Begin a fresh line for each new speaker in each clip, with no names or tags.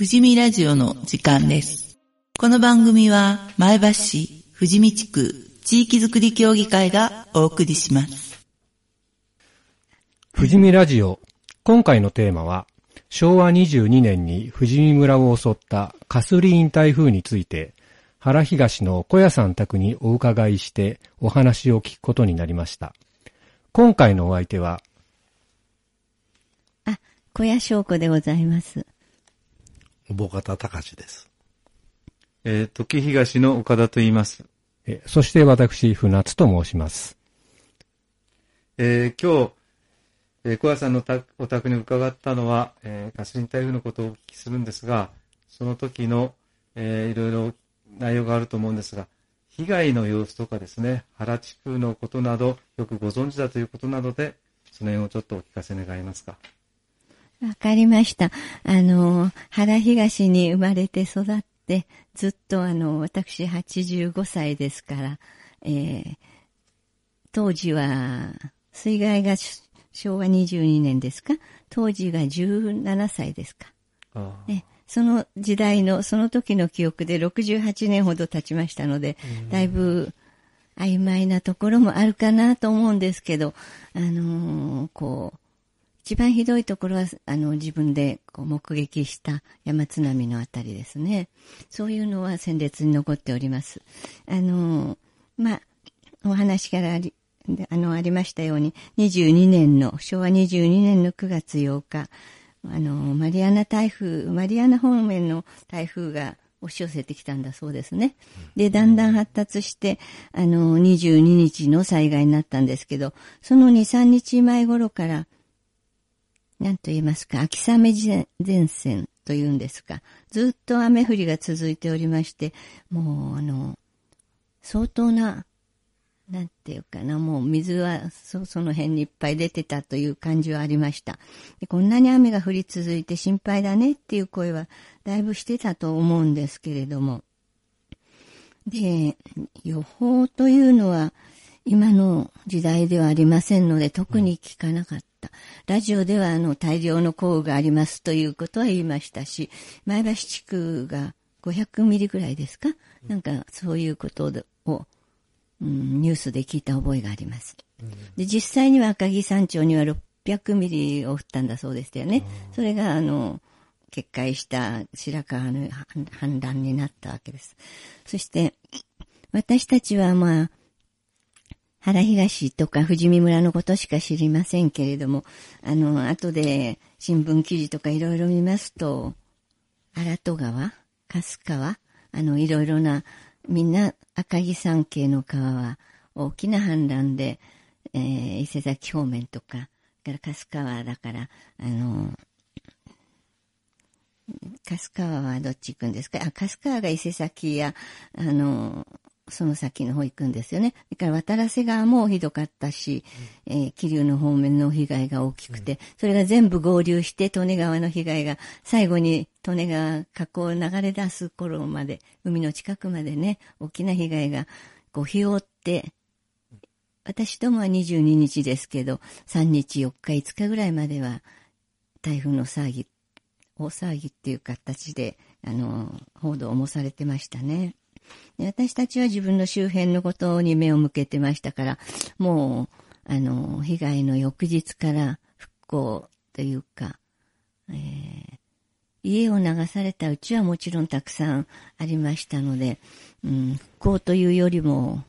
富士見ラジオの時間です。この番組は前橋市富士見地区地域づくり協議会がお送りします。
富士見ラジオ。今回のテーマは、昭和22年に富士見村を襲ったカスリーン台風について、原東の小屋さん宅にお伺いしてお話を聞くことになりました。今回のお相手は、
あ、小屋翔子でございます。
大方隆です。
えー、時東の岡田と言います。
えそして私、船津と申します。
えー、今日、えー、小屋さんのたお宅に伺ったのは、えー、ガスリン台風のことをお聞きするんですが、その時の、えー、いろいろ内容があると思うんですが、被害の様子とかですね、原地区のことなど、よくご存知だということなどで、その辺をちょっとお聞かせ願いますか？
わかりました。あの、原東に生まれて育って、ずっとあの、私85歳ですから、えー、当時は、水害が昭和22年ですか？当時が17歳ですか？えその時代の、その時の記憶で68年ほど経ちましたので、だいぶ曖昧なところもあるかなと思うんですけど、あのーこう、一番ひどいところは、あの、自分でこう目撃した山津波のあたりですね。そういうのは鮮烈に残っております。あのまあ、お話からあり、あの、ありましたように、22年の、昭和22年の9月8日、あの、マリアナ台風、マリアナ方面の台風が押し寄せてきたんだそうですね。で、だんだん発達して、あの、22日の災害になったんですけど、その2、3日前頃から、なんと言いますか、秋雨前線というんですか、ずっと雨降りが続いておりまして、もう、あの、相当な、なんていうかな、もう水はそその辺にいっぱい出てたという感じはありましたで。こんなに雨が降り続いて心配だねっていう声はだいぶしてたと思うんですけれども。で、予報というのは今の時代ではありませんので特に聞かなかっ。ラジオではあの大量の降雨がありますということは言いましたし、前橋地区が500ミリぐらいですか？なんかそういうことをうん、ニュースで聞いた覚えがあります。で、実際には赤城山頂には600ミリを降ったんだそうでしたよね。それが、あの、決壊した白川の氾濫になったわけです。そして、私たちはまあ、原東とか富士見村のことしか知りませんけれども、あの、後で新聞記事とかいろいろ見ますと、荒戸川、春川、あの、いろいろなみんな赤城山系の川は大きな氾濫で、えー、伊勢崎方面とか、から春川だから、あの、春川はどっち行くんですか？あ、春川が伊勢崎や、あの、その先の方行くんですよね。だから渡良瀬川もひどかったし、うん、えー、桐生の方面の被害が大きくて、うん、それが全部合流して利根川の被害が最後に利根川河口を流れ出す頃まで、海の近くまでね、大きな被害がこうひよって、私どもは22日ですけど、3日、4日、5日ぐらいまでは台風の騒ぎ、大騒ぎっていう形で、あの、報道もされてましたね。私たちは自分の周辺のことに目を向けてましたから、もう、あの、被害の翌日から復興というか、えー、家を流されたうちはもちろんたくさんありましたので、うん、復興というよりも、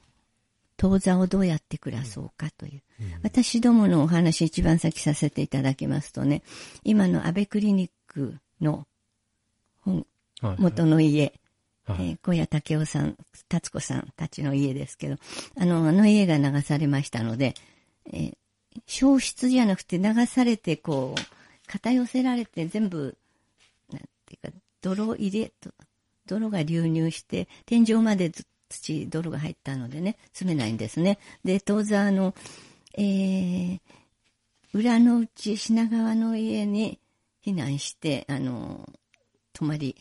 当座をどうやって暮らそうかという。うん、私どものお話一番先させていただきますとね、今の安倍クリニックの本、元の家、えー、小谷武雄さん、達子さんたちの家ですけど、あの、あの家が流されましたので、えー、消失じゃなくて流されて、こう、片寄せられて全部、なんていうか、泥入れと、泥が流入して、天井まで土、泥が入ったのでね、住めないんですね。で、当座の、えー、裏の内、品川の家に避難して、あの、泊まり、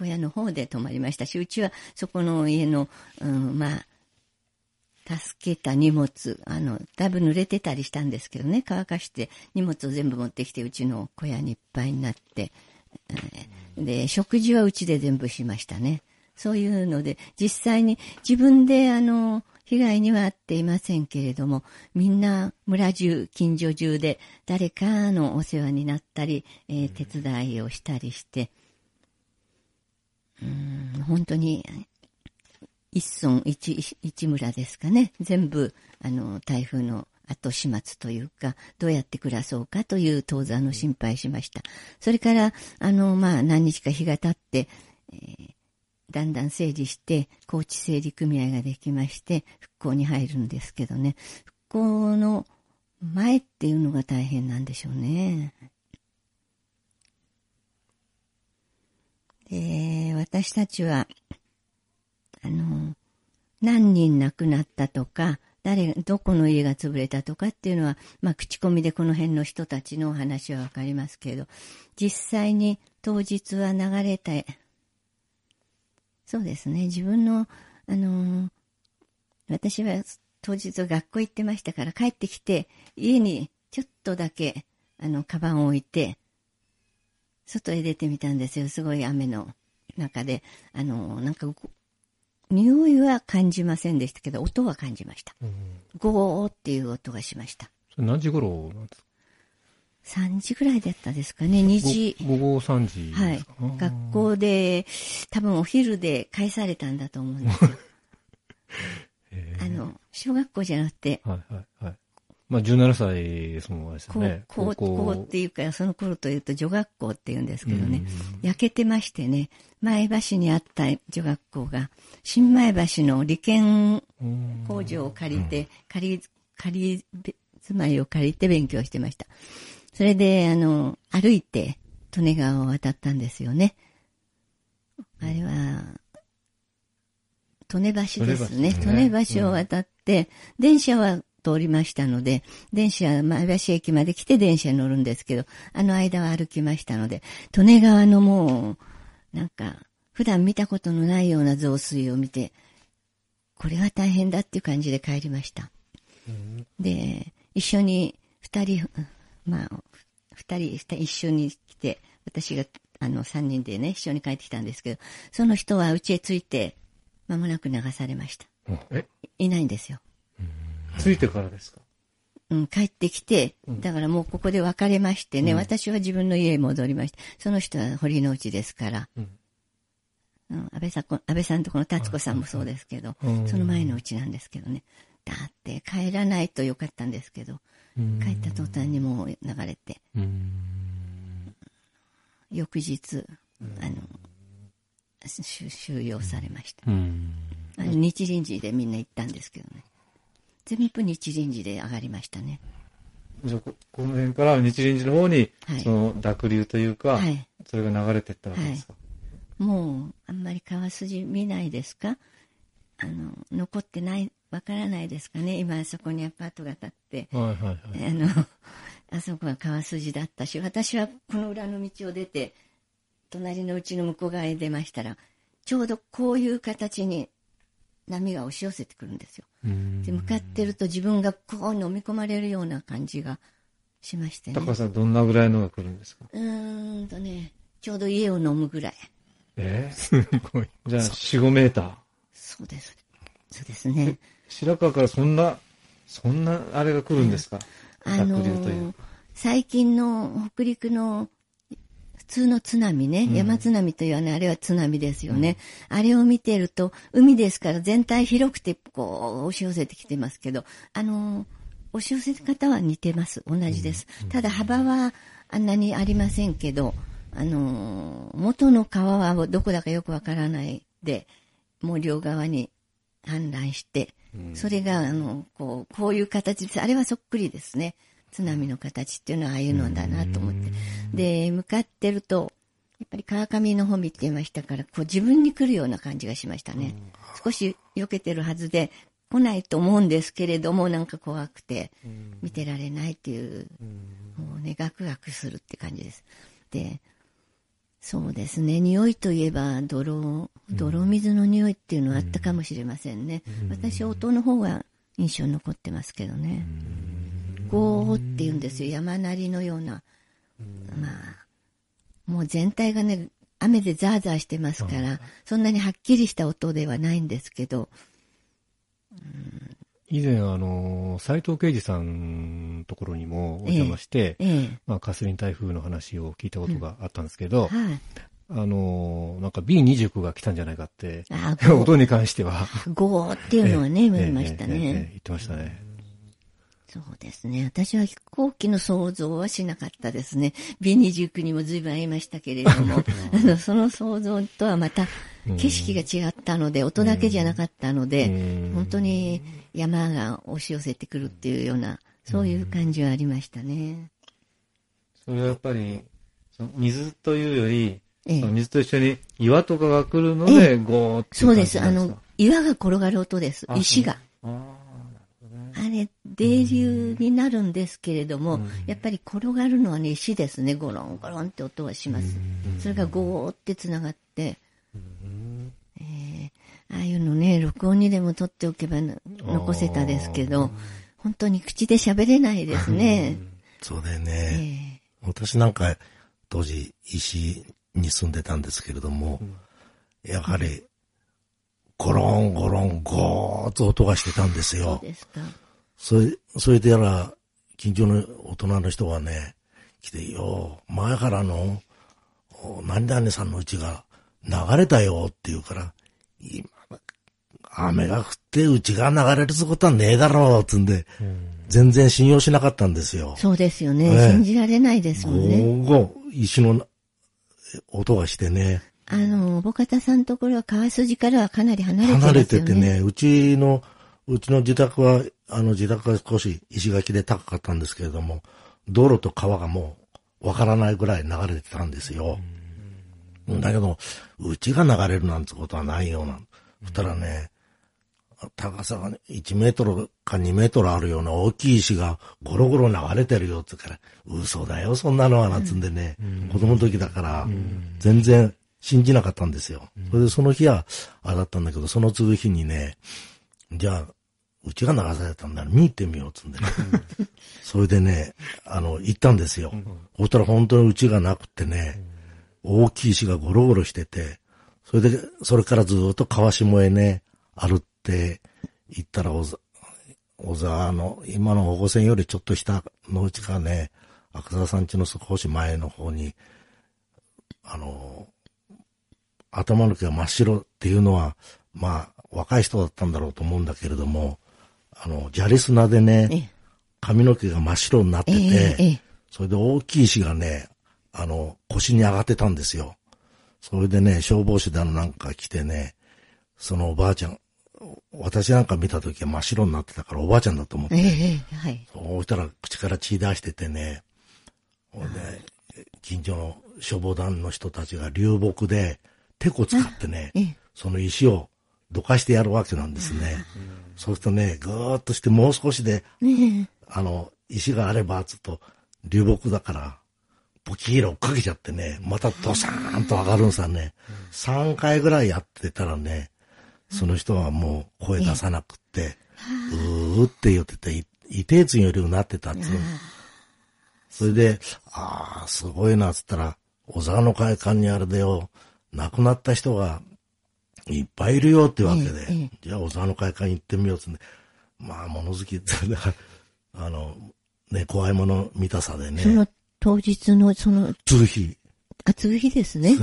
小屋の方で泊まりました。し、うちはそこの家の、うん、まあ、助けた荷物、あの、だいぶ濡れてたりしたんですけどね、乾かして荷物を全部持ってきて、うちの小屋にいっぱいになって、で、食事はうちで全部しましたね。そういうので、実際に自分であの、被害には遭っていませんけれども、みんな村中、近所中で誰かのお世話になったり、えー、手伝いをしたりして、うん本当に一村一一村ですかね。全部、あの、台風の後始末というか、どうやって暮らそうかという当座の心配しました。それから、あの、まあ、何日か日が経って、えー、だんだん整理して、高知整理組合ができまして、復興に入るんですけどね。復興の前っていうのが大変なんでしょうね。で、私たちは、あの、何人亡くなったとか、誰、どこの家が潰れたとかっていうのは、まあ、口コミでこの辺の人たちのお話はわかりますけど、実際に当日は流れた、そうですね、自分の、あのー、私は当日学校行ってましたから帰ってきて、家にちょっとだけ、あの、カバンを置いて、外へ出てみたんですよ。すごい雨の中で。あの、なんか匂いは感じませんでしたけど、音は感じました。うん、ゴーっていう音がしました。
何時頃なんですか
?3 時ぐらいだったですかね、2時。
午後3時
はい。学校で、多分お昼で返されたんだと思うんですよ。あの、小学校じゃなくて、
はいはいはい。まあ、17歳ですもんですね。
高校っていうか、その頃というと女学校って言うんですけどね、焼けてましてね、前橋にあった女学校が、新前橋の利権工場を借りて、借り、借り、住まいを借りて勉強してました。それで、あの、歩いて、利根川を渡ったんですよね。あれは、利根橋ですね。利根橋を渡って、電車は通りましたので、電車、前橋駅まで来て電車に乗るんですけど、あの間は歩きましたので、利根川のもう、なんか、普段見たことのないような増水を見て、これは大変だっていう感じで帰りました。うん、で、一緒に二人、まあ、二人、一緒に来て、私が、あの、三人でね、一緒に帰ってきたんですけど、その人は家へ着いて、間もなく流されました。え？いないんですよ。
着いてからですか？
うん、帰ってきて、だからもうここで別れましてね、うん、私は自分の家へ戻りまして、その人は堀之内ですから、うん、うん、安倍さん、安倍さんとこの達子さんもそうですけど、その前のうちなんですけどね。だって帰らないとよかったんですけど、帰った途端にもう流れて、翌日、あの、収容されました。あの日臨時でみんな行ったんですけどね。全部日輪寺で上がりましたね。
じゃここの辺から日輪寺の方に、はい、その濁流というか、はい、それが流れていったわけですか、は
い、もう、あんまり川筋見ないですか？あの、残ってない、わからないですかね？今、そこにアパートが建って、はいはいはい、あの、あそこは川筋だったし、私はこの裏の道を出て、隣のうちの向こう側へ出ましたら、ちょうどこういう形に波が押し寄せてくるんですよ。で向かってると自分がこう飲み込まれるような感じがしましてね。
高さんどんなぐらいのが来るんですか？
うーんとね、ちょうど家を飲むぐらい。
え？ー、すごい。じゃあ4、5メーター？
そうです。そうですね。
白川からそんな、そんなあれが来るんですか、
あのー、最近の北陸の通の津波ね、うん、山津波というね、あれは津波ですよね。うん、あれを見てると、海ですから全体広くて、こう、押し寄せてきてますけど、あの、押し寄せ方は似てます。同じです。ただ幅はあんなにありませんけど、あの、元の川はどこだかよくわからないで、もう両側に氾濫して、それが、あの、こう、こういう形です。あれはそっくりですね。津波の形っていうのはああいうのだなと思って。で、向かってると、やっぱり川上の方見てましたから、こう自分に来るような感じがしましたね。少し避けてるはずで、来ないと思うんですけれども、なんか怖くて、見てられないっていう、もうね、ガクガクするって感じです。で、そうですね、匂いといえば、泥、泥水の匂いっていうのはあったかもしれませんね。私、音の方が印象に残ってますけどね。ゴーって言うんですよ。山なりのような、まあ、もう全体がね、雨でザーザーしてますから、そんなにはっきりした音ではないんですけど、
以前、あの、斎藤啓二さんのところにもお邪魔して、
ええ。
まあ、カスリン台風の話を聞いたことがあったんですけど、
はい。
あの、なんか B29 が来たんじゃないかって、音に関しては。
ゴーっていうのはね、見ました
ええええええ
ね。
言ってましたね。
そうですね。私は飛行機の想像はしなかったですね。B29 にも随分会いましたけれども、あの、その想像とはまた景色が違ったので、音だけじゃなかったので、
うん
本当に山が押し寄せてくるっていうような、そういう感じはありましたね。
それはやっぱり、その水というより、
ええ
水と一緒に岩とかが来るの
え
で、ゴーってい
そうです。あの、岩が転がる音です。
あ
石が。
あ
あれ、泥流になるんですけれども、やっぱり転がるのはね、石ですね。ゴロンゴロンって音がします。それがゴーって繋がって、えーああいうのね、録音にでも撮っておけばな残せたですけど、本当に口で喋れないですね。
そうだよ
え
ね。
え
私なんか、当時、石に住んでたんですけれども、やはり、ゴロンゴロンゴーっと音がしてたんです
そう
よ。
ですか。
それ、それでやら、近所の大人の人がね、来て、よ、前からの、お何々さんのうちが流れたよって言うから、今、雨が降ってうちが流れることはねえだろう、つんで、全然信用しなかったんですよ。
そうですよね。
ええ
信じられないですもんね。
ゴーゴー石の音がしてね、
あの、おぼかたさんのところは川筋からはかなり離れてますよね。
離れててね、うちの、うちの自宅は、あの自宅が少し石垣で高かったんですけれども、道路と川がもうわからないぐらい流れてたんですよ。だけど、うちが流れるなんてことはないような。そしたらね、高さがね1メートルか2メートルあるような大きい石がゴロゴロ流れてるよって言うから、嘘だよ、そんなのは、なんつんでね、子供の時だから、全然信じなかったんですよ。それでその日は、あれだったんだけど、その次日にね、じゃあ、うちが流されたんだら見に行ってみようっつんでね。それでね、あの、行ったんですよ。そしたら本当にうちがなくてね、大きい石がゴロゴロしてて、それで、それからずっと川下へね、歩って行ったら、小沢、の、今の保護線よりちょっと下のうちがね、赤澤さん家の少し前の方に、あの、頭の毛が真っ白っていうのは、まあ、若い人だったんだろうと思うんだけれども、あの、砂利砂で
え
ね、
え
髪の毛が真っ白になって
え
て、それで大きい石がね、あの、腰に上がってたんですよ。それでね、消防士だのなんか来てね、そのおばあちゃん、私なんか見た時は真っ白になってたからおばあちゃんだと思って、
ええええはい。
そうしたら口から血出しててね、ほんで、近所の消防団の人たちが流木で、手こ使ってね
ええ、
その石をどかしてやるわけなんですね。そうするとね、ぐーっとしてもう少しで、
ね
あの、石があれば、つっと、流木だから、ポキーロ追っかけちゃってね、またドサーンと上がるんさね。3回ぐらいやってたらね、その人はもう声出さなくって、うーって言ってて、い異定痛よりうなってたっつうの。それで、ああ、すごいな、つったら、小沢の会館にあれでよ、亡くなった人がいっぱいいるよってわけで、
ええええ。
じゃあ小沢の会館行ってみようっつって、まあ物好きって、あの、ね、怖いもの見たさでね、
その当日の、その、
通日、
あ、つぐ日ですね。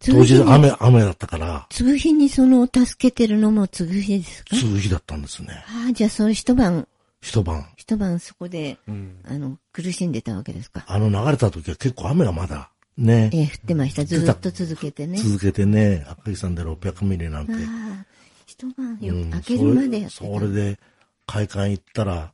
当日雨、雨だったから、
つぐ日にその、助けてるのもつぐ日ですか？
通日だったんですね。
ああ、じゃあその一晩、
一晩。
一晩そこで、あの、苦しんでたわけですか？
あの流れた時は結構雨がまだ、ね、
ええ、降ってました。ずーっと続けてね。
続けてね、赤木さんで600ミリなんて。
ああ、一晩よ、
うん
明けるまでやってた。
それで、会館行ったら、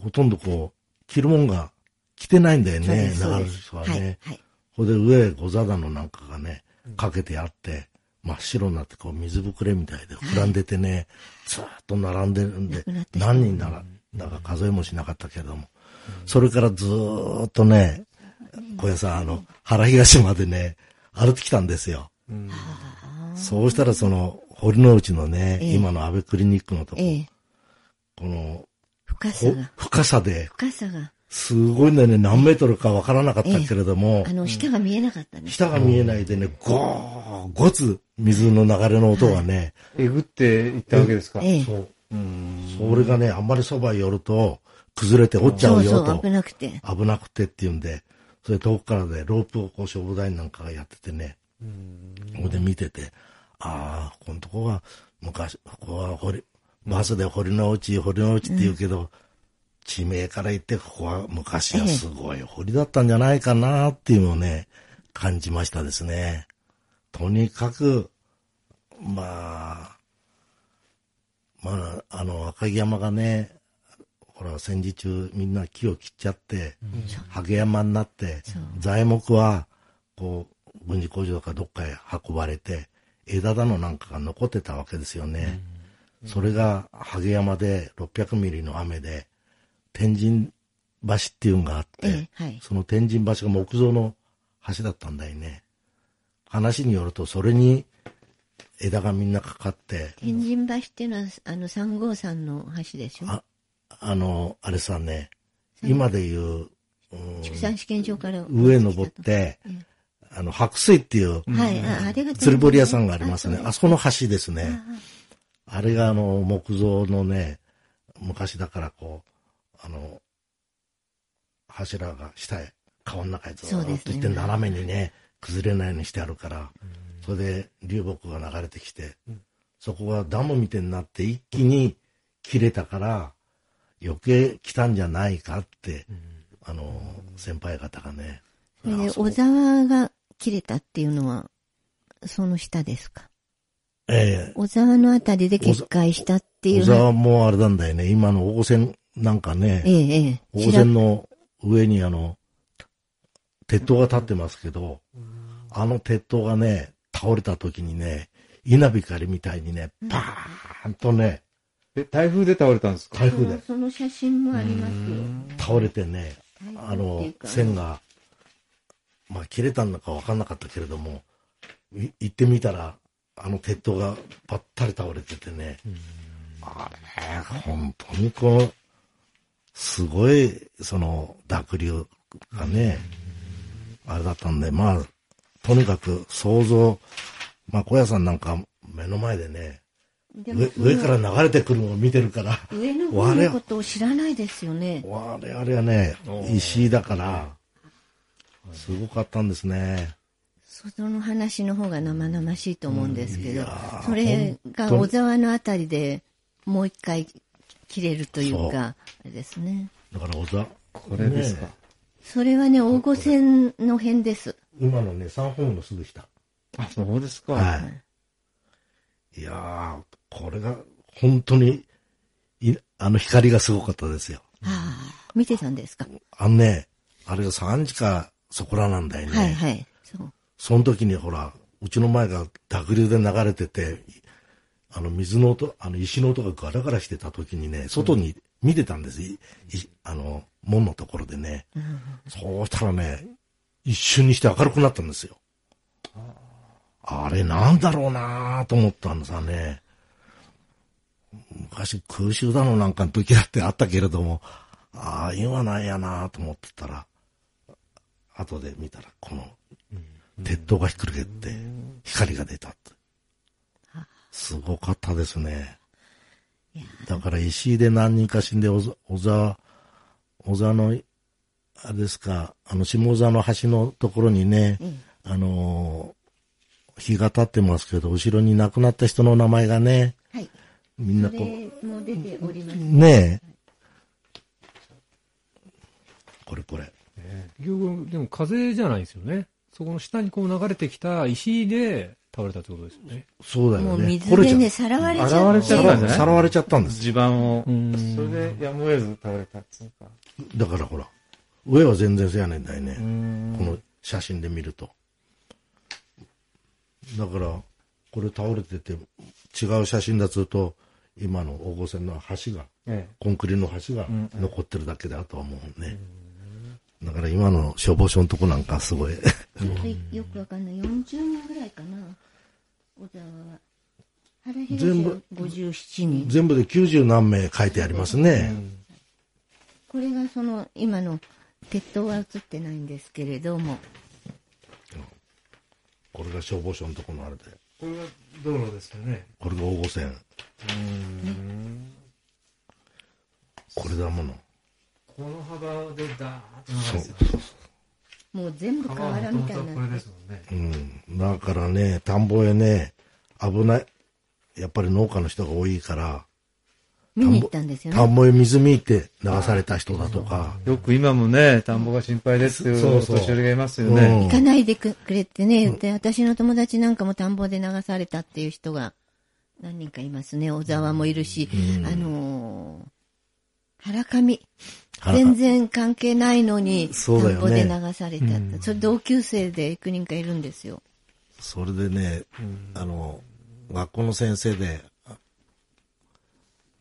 ほとんどこう、着るもんが着てないんだよね、流れる人はね。
はい。
ほ、れで上、ご座だのなんかがね、かけてあって、真っ白になってこう水ぶくれみたいで膨らんでてね、ずーっと並んでるんで何人なら、だから数えもしなかったけれども、それからずーっとね、小屋さん、あの、原東までね、歩いてきたんですよ。そうしたらその、堀之内のね、
ええ
今の安倍クリニックのとこ、
ええ、
この、ほ
深さが、
深さで、
深さが、
すごいんだよね、何メートルかわからなかったけれども、
あの、下が見えなかったね。
下が見えないでね、ゴー、ゴツ、水の流れの音がね、
えぐっていったわけですか？
ええ。
そう。
うん。
それがね、あんまりそば寄ると、崩れて落ちちゃ
そうう
よと
そう、危。なくて。
危なくてって言うんで、それ遠くからで、ロープをこう消防団員なんかがやっててね、ここで見てて、ああ、このとこは、昔、ここは堀、バスで堀の内、堀の内って言うけど、地名から言って、ここは昔はすごい堀だったんじゃないかなっていうのをね、感じましたですね。とにかく、まあ、まあ、あの、赤城山がね、ほら、戦時中みんな木を切っちゃって、ハゲ山になって、材木は、こう、軍事工場とかどっかへ運ばれて、枝だのなんかが残ってたわけですよね。それが、ハゲ山で600ミリの雨で、天神橋っていうのがあって、
ええはい。
その天神橋が木造の橋だったんだよね。話によると、それに枝がみんなかかって、
天神橋っていうのは、あの、三号山の橋でしょ？
あ、あの、あれさね、今で言う、うん
畜産試験場から。
上登って、あの、白水っていう、
はい、ああれが
釣り堀屋さんがありますね。
あ
あそこの橋ですね。あれがあの、木造のね、昔だからこう、あの、柱が下へ、川の中へずっと行って斜めにね、崩れないようにしてあるから、それで流木が流れてきて、そこがダムみたいになって一気に切れたから、余計来たんじゃないかって、あの、先輩方がね。
それで、
あそう
小沢が切れたっていうのは、その下ですか？
ええ
小沢のあたりで決壊したっていう
小
のは。
沢もあれなんだよね。今の大御線なんかね、
ええ、ええ。
大御線の上にあの、鉄塔が立ってますけど、あの鉄塔がね、倒れた時にね、稲光みたいにね、パーンとね、
え、台風で倒れたんですか？
台風で。
その写真もありますよ。
倒れてね、あの線が、まあ切れたんだか分かんなかったけれども、い行ってみたら、あの鉄塔がぱったり倒れててね、あれ、本当にこう、すごい、その、濁流がね、あれだったんで、まあ、とにかく想像、まあ、小屋さんなんか目の前でね、上上から流れてくるのを見てるから、
上の方のことを知らないですよね。
我々はね、石井だから、すごかったんですね。
その話の方が生々しいと思うんですけどそれが小沢のあたりでもう一回切れるというか、あれですね。
だから小沢、
これですか？
ね
それはね、大御線の辺です。
今のね、三本のすぐ下。
あ、そうですか。
はい。いやー、これが本当に、いあの光がすごかったですよ。
ああ、見てたんですか？
あのね、あれが3時かそこらなんだよね。
はいはい。そう。
その時にほら、うちの前が濁流で流れてて、あの水の音、あの石の音がガラガラしてた時にね、外に見てたんです。いいあの、門のところでね。そうしたらね、一瞬にして明るくなったんですよ。あれなんだろうなと思ったんですね。昔空襲だのなんかの時だってあったけれども、ああ、今なんやなと思ってたら、後で見たらこの鉄塔がひっくり返って光が出たって。すごかったですね。だから石井で何人か死んで、小沢、小沢、の、あれですか、あの、下沢の橋のところにね、あのー日が経ってますけど、後ろに亡くなった人の名前がね、
はい。
みんな
そ
こう、
れも出ております。
ねえ。これこれ。
結局、でも風じゃないですよね。そこの下にこう流れてきた石で倒れたってことですよね。
そうだよね。
もう水でね、さらわれちゃって。
洗われちゃったんじゃない
さらわれちゃったんです。
地盤を。
ん
それでやむを得ず倒れたっつうか。
だからほら、上は全然せやねんだよね。
ん
この写真で見ると。だから、これ倒れてて、違う写真だとと、今の大御線の橋が、
え
コンクリの橋が残ってるだけだとは思うね。だから今の消防署のとこなんかすごい。
ちょっとよくわかんない。40人ぐらいかな。小沢は。
全
は
部
57人。
全部で90何名書いてありますね。
これがその今の鉄塔は映ってないんですけれども、
これが消防署のところのあれで。
これが道路ですよね。
これが大御線。これだもの。
この幅でダーッと流
そう
れてる。
もう全部みたい
これですもんね。
うん。だからね、田んぼへね、危ない。やっぱり農家の人が多いから、
見に行ったんですよね。
田んぼへ水見て流された人だとか、
よく今もね、田んぼが心配ですっていう
そうそう
お年寄りがいますよ
うん
ね。
行かないでくれってね、で、私の友達なんかも田んぼで流されたっていう人が何人かいますね。小沢もいるし、
うん
あのー原上。
原
全然関係ないのに、田んぼで
ね
流されたって。それ同級生で幾人かいるんですよ。
それでね、あの、学校の先生で、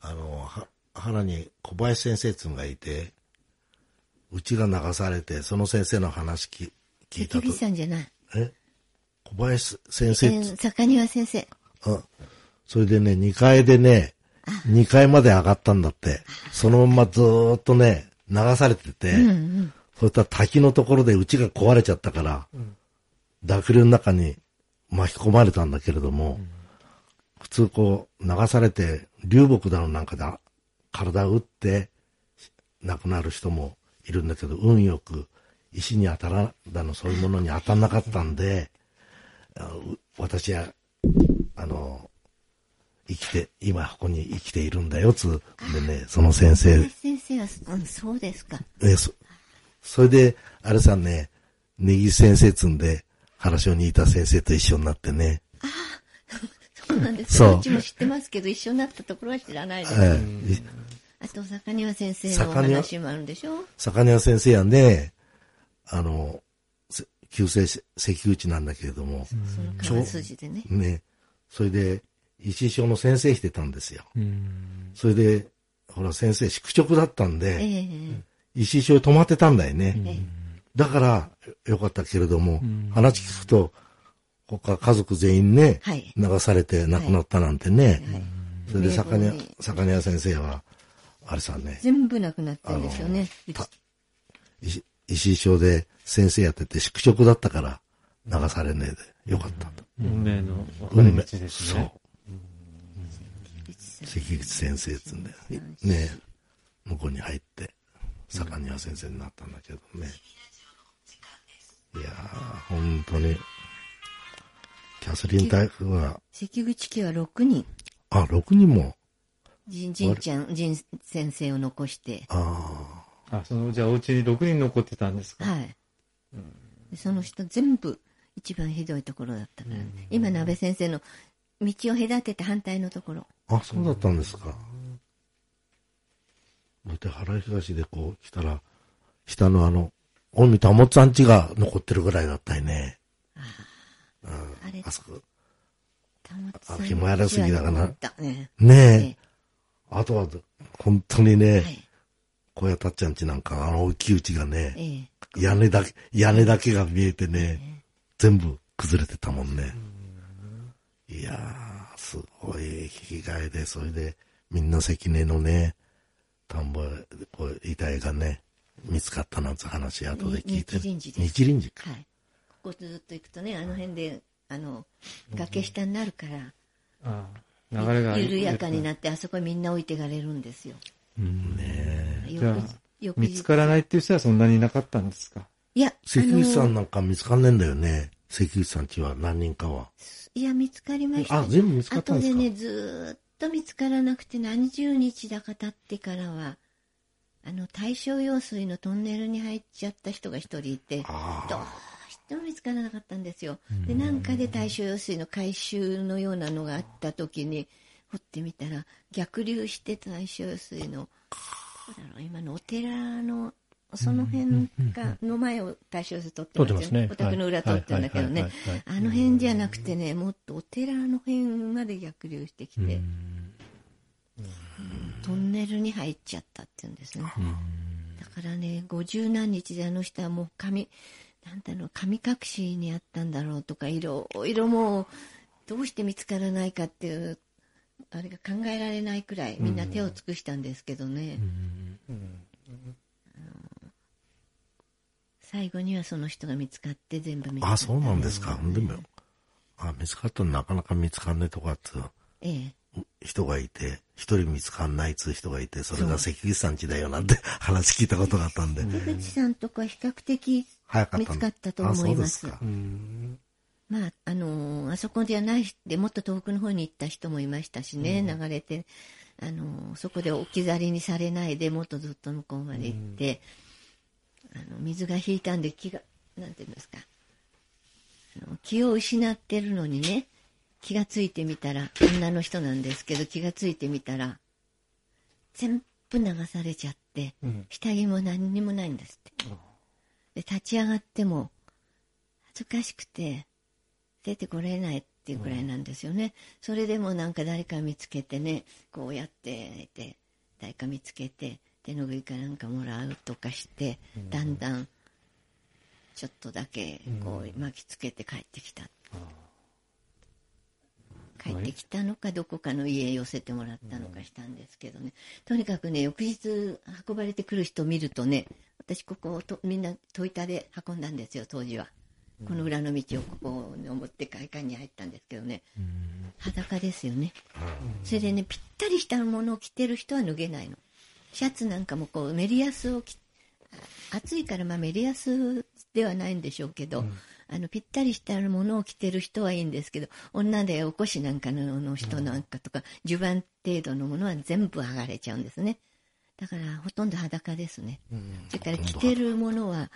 ああの、は原に小林先生っていうのがいて、うちが流されて、その先生の話き聞いたと
関口。さんじゃない。
え？小林先生
え
っつ
ー坂庭先生。
あそれでね、2階でね、2階まで上がったんだって。そのままずーっとね、流されてて、
うんうん。
そういった滝のところで家が壊れちゃったから、濁流の中に巻き込まれたんだけれども、普通こう流されて流木だのなんかで体を打って亡くなる人もいるんだけど、運よく石に当たらだのそういうものに当たんなかったんで、私は、あの、生きて、今ここに生きているんだよ、つうでね、その先生、
先生は、うん、そうですか。
えそ、それで、あれさんね、ネギ先生つんで、原署にいた先生と一緒になってね、
そうなんです
そう
うちも知ってますけど、一緒になったところは知らないです。
ええい
あと、坂庭先生のお話もあるんでしょ？
坂庭先生はね、あの、せ旧姓し関口なんだけれども、
そのでね。
ね、それで、石井小の先生してたんですよ。
うん。
それで、ほら先生宿直だったん
え
で、
え
石井小に泊まってたんだよね。
ええ
だから、よかったけれども、
ん
話聞くと、他家族全員ね、
はい
流されて亡くなったなんてね。
はい
それで坂庭
名簿に、
坂庭先生は、あれさね、
全部なくなってるんですよね。
た石石井小で先生やってて宿直だったから流されねえでよかったと。
運命の分かれ道です
そう
ね。。
関口先生っつうんで、ね向こうに入って、坂庭先生になったんだけどね。いやー、本当に、キャスリン台風は、
関口家は6人。
あ、6人も、
じんじんちゃん、じん先生を残して。
あ
あ、その、じゃあお家に6人残ってたんですか？
はい。でその人全部一番ひどいところだったからね。今、鍋先生の道を隔てて反対のところ。
あ、あ、そうだったんですか。だって原東でこう来たら、下のあの、近江たもつさん家が残ってるぐらいだったよね。
あれ
あ、そこ。
たまつさん
あひもやらすぎだかな
の家は残ったね
ねえ。あとは、本当にね、
えはい。
小屋たっちゃんちなんか、あの大きいうちがね、
ええ。
屋根だけ、屋根だけが見えてね、全部崩れてたもんね。いやー、すごい被害で、それで、みんな関根のね、田んぼ、こう、遺体がね、見つかったなんて話、後で聞いて。
日輪寺
か。
はい。ここずっと行くとね、あの辺で、あの、崖下になるから、
あ流れが。
緩やかになって、あそこにみんな置いてかれるんですよ。
じゃあ
翌翌日
見つからないっていう人はそんなにいなかったんですか？
いや、
関口さんなんか見つかんねえんだよね。関口さんちは何人かは。
いや、見つかりました。
あ全部見つかったんですか？
後でね、ずーっと見つからなくて、何十日だか経ってからは、あの、大正用水のトンネルに入っちゃった人が一人いて、
あ
どうしても見つからなかったんですよ。で、なんかで大正用水の回収のようなのがあった時に、掘ってみたら、逆流して大正用水の、どうだろう、今のお寺の、その辺か、の前を大正用水取って
ますね。
お宅の裏取ってるんだけどね。あの辺じゃなくてね、もっとお寺の辺まで逆流してきて、トンネルに入っちゃったって言うんですね。だからね、五十何日であの人はもう神、なんだろう神隠しにあったんだろうとかいろいろもうどうして見つからないかっていうあれが考えられないくらいみんな手を尽くしたんですけどね、最後にはその人が見つかって全部見つかった
あそうなんですか、でもあ見つかったのなかなか見つかんねえとかって
ええ。
人がいて、一人見つかんないっつう人がいて、それが関口さんちだよなんて 話聞いたことがあったんで、
出口さんとか比較的見つかったと思います。
あ。
まあ、あのーあそこじゃないでもっと遠くの方に行った人もいましたしね、流れて、あのーそこで置き去りにされないでもっとずっと向こうまで行って、あの水が引いたんで気がなんていうんですか。あの気を失ってるのにね気がついてみたら女の人なんですけど気がついてみたら全部流されちゃって、
うん。
下着も何にもないんですって。で立ち上がっても恥ずかしくて出てこれないっていうくらいなんですよね、それでもなんか誰か見つけてねこうやってて誰か見つけて手拭いかなんかもらうとかして、だんだんちょっとだけこう巻きつけて帰ってきた、帰ってきたのかどこかの家へ寄せてもらったのかしたんですけどね、とにかくね翌日運ばれてくる人を見るとね私ここをとみんな戸板で運んだんですよ当時は。この裏の道をここに思って会館に入ったんですけどね、裸ですよね、それでねぴったりしたものを着てる人は脱げないの。シャツなんかもこうメリヤスを着あ暑いからまあメリヤスではないんでしょうけど、あのぴったりしたものを着てる人はいいんですけど女でおこしなんかのの人なんかとか、襦袢程度のものは全部剥がれちゃうんですね。だからほとんど裸ですね、それから着てるものは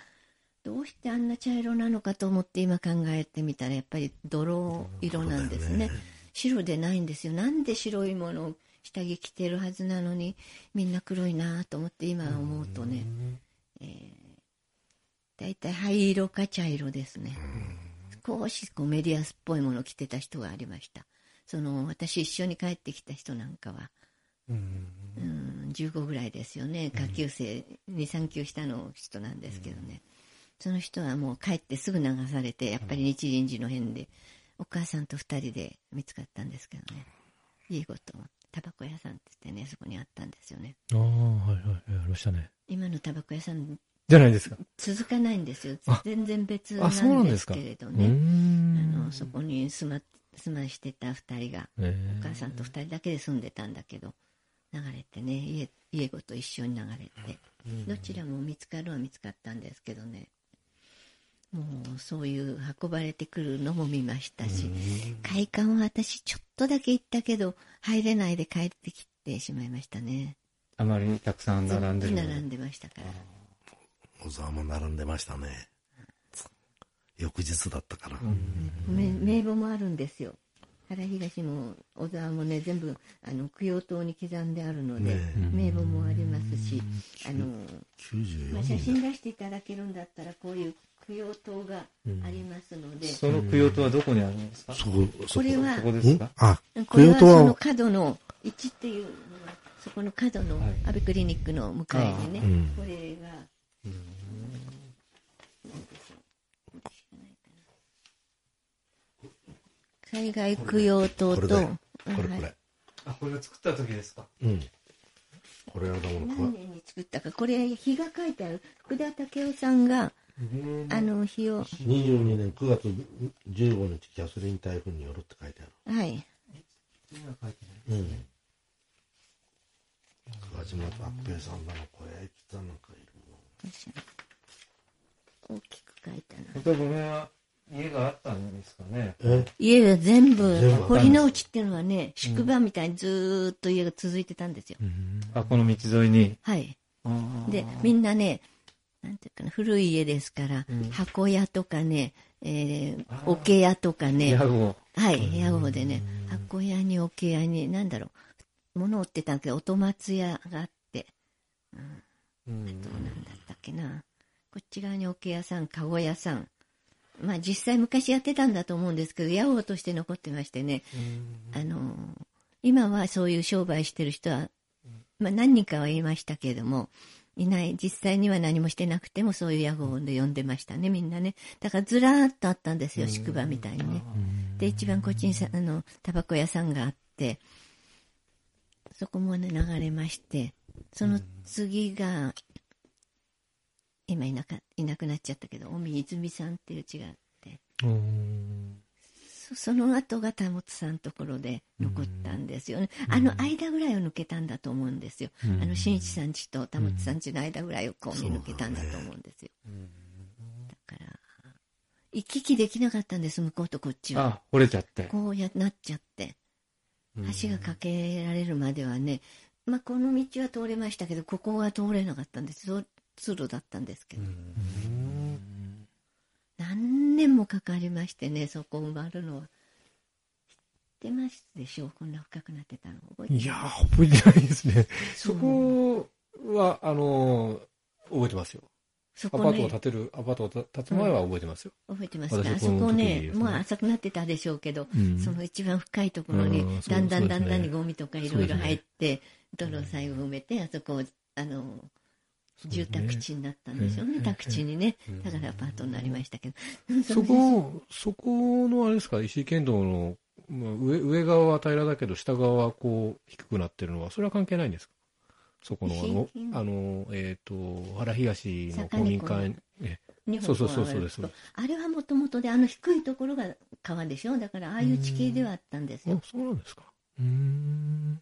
どうしてあんな茶色なのかと思って今考えてみたらやっぱり泥色なんですね。白でないんですよ。なんで白いものを下着着てるはずなのにみんな黒いなと思って今思うとね、えー、だいたい灰色か茶色ですね、少しこうメディアスっぽいものを着てた人がありました。その私一緒に帰ってきた人なんかは。うん15ぐらいですよね。下級生23級下の人なんですけどね、その人はもう帰ってすぐ流されてやっぱり日輪寺の辺でお母さんと二人で見つかったんですけどね。家ごとタバコ屋さんって言ってねそこにあったんですよね。
ああ、はいはい、ありましたね。
今のタバコ屋さん
じゃないですか。
続かないんですよ。
あ。
全然別な
ん
んです。けれどね。
ん
あのそこに住ま住ましてた二人が
え
お母さんと二人だけで住んでたんだけど流れてね家家ごと一緒に流れてどちらも見つかるは見つかったんですけどね。もうそういう運ばれてくるのも見ましたし会館は私ちょっとだけ行ったけど入れないで帰ってきてしまいましたね。
あまりたくさん並んでる
並んでましたから
小沢も並んでましたね。翌日だったから。
め名簿もあるんですよ。原東も小沢もね全部あの供養塔に刻んであるので、
ね
名簿もありますしあの、
94
まあ、写
人
真出していただけるんだったらこういう供養塔がありますので、
その供養塔はどこにあるんですか？
そこ、そこ。
これは
ここですか？
ん？あ、
これは
供養塔
その
は、
角の1っていうのはそこの角の
はい。
安倍クリニックの向かいにね、これが、海外供養塔と。
これ。これ。
あ、これを作った時ですか？
うん。これはだもん、こ
何年に作ったか。これ日が書いてある。福田武雄さんがあの日を。
22年9月15日キャスリン台風によるって書いてあ
はい。
る。うん。桑島達平さんだの、小屋駅さんなんかいる
大きく書いたな
本当は家があったんですかね？
家が全部
全部
堀之内っていうのはね宿場みたいにずーっと家が続いてたんですよ、
あ、この道沿いに？
はい。でみんなねなんていうかな古い家ですから、
うん。
箱屋とかね、えー、桶屋とかね
屋号。
はい屋号でね箱屋に桶屋になんだろう物を売ってたんだけど音松屋があって。
うん。
どうなんだったっけな。こっち側に桶屋さん籠屋さん。まあ実際昔やってたんだと思うんですけど屋号として残ってましてね。あの今はそういう商売してる人は、まあ、何人かは言いましたけれどもいない。実際には何もしてなくてもそういう屋号で呼んでましたねみんなね。だからずらーっとあったんですよ宿場みたいにね。で一番こっちにさあのタバコ屋さんがあってそこもね流れましてその次が今いなかいなくなっちゃったけど、尾身泉さんっていう字があって、
うん
そその後が田本さんのところで残ったんですよね。あの間ぐらいを抜けたんだと思うんですよ。
うん
あの、新一さんちと田本さんちの間ぐらいをこう見抜けたんだと思うんですよ。だから、行き来できなかったんです、向こうとこっちは。
あ、掘れちゃって。
こうやなっちゃって。橋が架けられるまではね、まあ、この道は通れましたけど、ここは通れなかったんです。そう通路だったんですけど。何年もかかりましてね、そこ埋まるのは。知ってますでしょう？こんな深くなってたの。覚えてます
いやー、覚えてないですね。そこは、あのー、覚えてますよ。
そこね
アパートを建、てる、アパートを建つ前は覚えてますよ。
覚えてますか？
私
あそこねもう浅くなってたでしょうけど、
うん
その一番深いところにだんだんだんだんにゴミとかいろいろ入って、泥を最後埋めて、あそこを、あの、住宅地になったんですよね、
うん
宅地にね。だからアパートになりましたけど。
そこ、そこのあれですか、石井県道の、まあ、上上側は平らだけど、下側はこう、低くなってるのは、それは関係ないんですか？そこの、あのあの、えっ、と、原東の公民館、そうそう
本
そうそうです
とあれはもともとで、あの低いところが川でしょ？だからああいう地形ではあったんですよ。
あそうなんですか。うーん。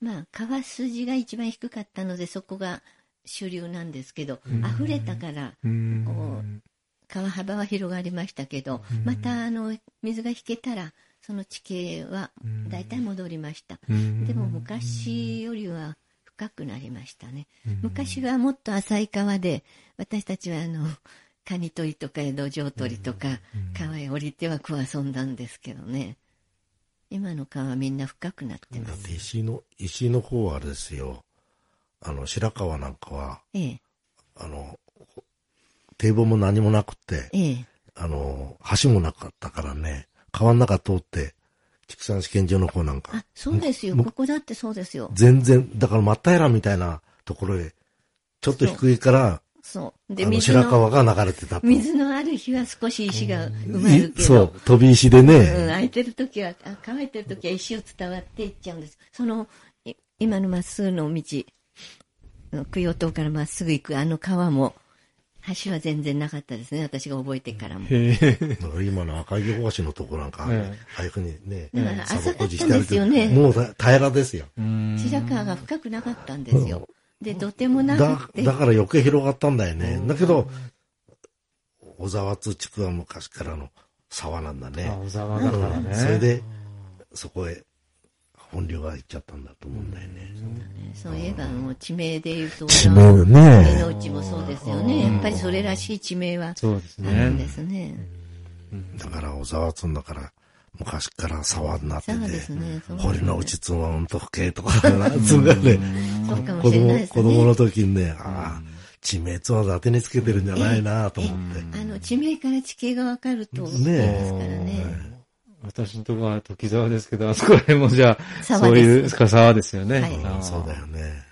まあ、川筋が一番低かったので、そこが主流なんですけど、
うん
溢れたから、こ川幅は広がりましたけど、
うん
またあの水が引けたら、その地形は
うん
大体戻りました。
うん
でも昔よりは深くなりましたね。
うん
昔はもっと浅い川で、私たちはあの、カニ取りとか江戸城取りとか、川へ降りてはこう遊んだんですけどね。今の川はみんな深くなってます。
て石井の、石井の方はあれですよ。あの、白川なんかは、
ええ、
あの、堤防も何もなくって、
ええ。
あの、橋もなかったからね、川の中通って、畜産試験場の方なんか
あ、、そうですよ。
む
ここだってそうですよ。
全然、だから真っ平らみたいなところへ、ちょっと低いから、
そう。
あ
で、
の
水の、
白川が流れてたと。
水のある日は少し石が埋まるけど、
そう、飛び石で
うん、
ね、
空いてる時は、あ乾いてる時は石を伝わっていっちゃうんです。その、い今のまっすぐの道、供養島からまっすぐ行くあの川も、橋は全然なかったですね。私が覚えてからも。
今の赤城大橋のとこなんか、
ええ
ああいうふうにね、
だから浅かったん
工事してあるけど、
ですよね。
もう平らですよ。
白川が深くなかったんですよ。で、土手もな
だ
くて、
だから余計広がったんだよね。だけど、小沢津地区は昔からの沢なんだね
あ、。小沢だからね。
うんそれで、そこへ本流が行っちゃったんだと思うんだよね。
そういえばもう地名で言うと、
地名
上
ね。
野内もそうですよね。やっぱりそれらしい地名は
そうです
あるんで
ね。
すね。
だから小沢津だから、昔から沢になってて
ね。
堀之内つまんと府警とか、つうんだよね。子供、子供の
ね。
時にね、ああ、地名つまん当てにつけてるんじゃないなと思って。
あの、地名から地形がわかると、
ね
そうですからね。
私のところは時沢ですけど、あそこら辺もじゃあ、
沢
そういう
です
沢ですよね。
はい
そうだよね。